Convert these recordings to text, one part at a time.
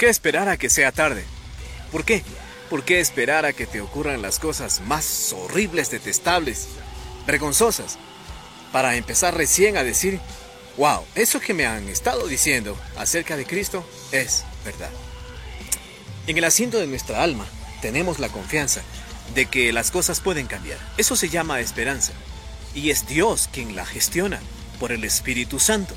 qué esperar a que sea tarde? ¿Por qué? ¿Por qué esperar a que te ocurran las cosas más horribles, detestables, vergonzosas? Para empezar recién a decir, wow, eso que me han estado diciendo acerca de Cristo es verdad. En el asiento de nuestra alma tenemos la confianza de que las cosas pueden cambiar. Eso se llama esperanza. Y es Dios quien la gestiona por el Espíritu Santo.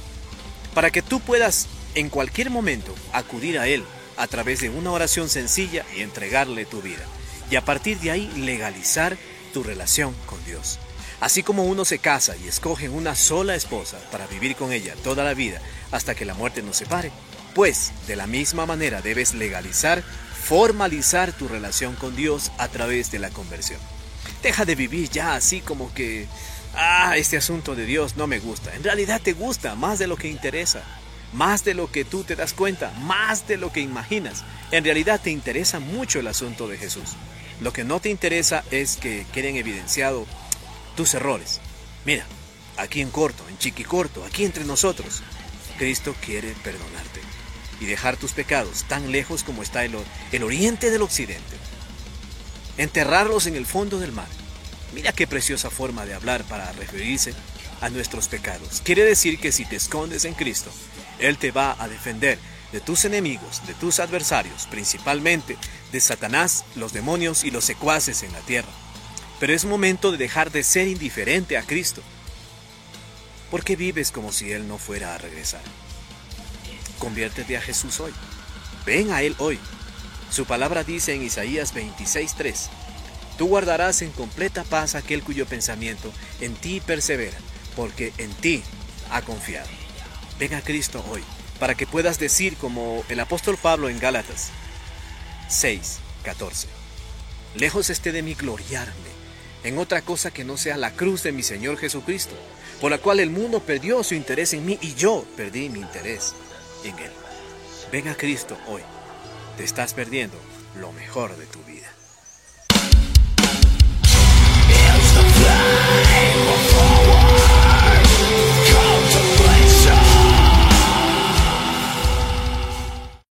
Para que tú puedas en cualquier momento acudir a Él a través de una oración sencilla y entregarle tu vida. Y a partir de ahí legalizar tu relación con Dios. Así como uno se casa y escoge una sola esposa para vivir con ella toda la vida hasta que la muerte nos separe, pues de la misma manera debes legalizar, formalizar tu relación con Dios a través de la conversión. Deja de vivir ya así como que, ah, este asunto de Dios no me gusta. En realidad te gusta más de lo que interesa más de lo que tú te das cuenta, más de lo que imaginas. En realidad te interesa mucho el asunto de Jesús. Lo que no te interesa es que queden evidenciado tus errores. Mira, aquí en corto, en chiquicorto, aquí entre nosotros, Cristo quiere perdonarte y dejar tus pecados tan lejos como está el, el oriente del occidente. Enterrarlos en el fondo del mar. Mira qué preciosa forma de hablar para referirse a nuestros pecados. Quiere decir que si te escondes en Cristo, Él te va a defender de tus enemigos, de tus adversarios, principalmente de Satanás, los demonios y los secuaces en la tierra. Pero es momento de dejar de ser indiferente a Cristo. ¿Por qué vives como si Él no fuera a regresar? Conviértete a Jesús hoy. Ven a Él hoy. Su palabra dice en Isaías 26:3, Tú guardarás en completa paz aquel cuyo pensamiento en ti persevera porque en ti ha confiado. Ven a Cristo hoy, para que puedas decir como el apóstol Pablo en Gálatas 6, 14. Lejos esté de mí gloriarme en otra cosa que no sea la cruz de mi Señor Jesucristo, por la cual el mundo perdió su interés en mí y yo perdí mi interés en Él. Ven a Cristo hoy. Te estás perdiendo lo mejor de tu vida.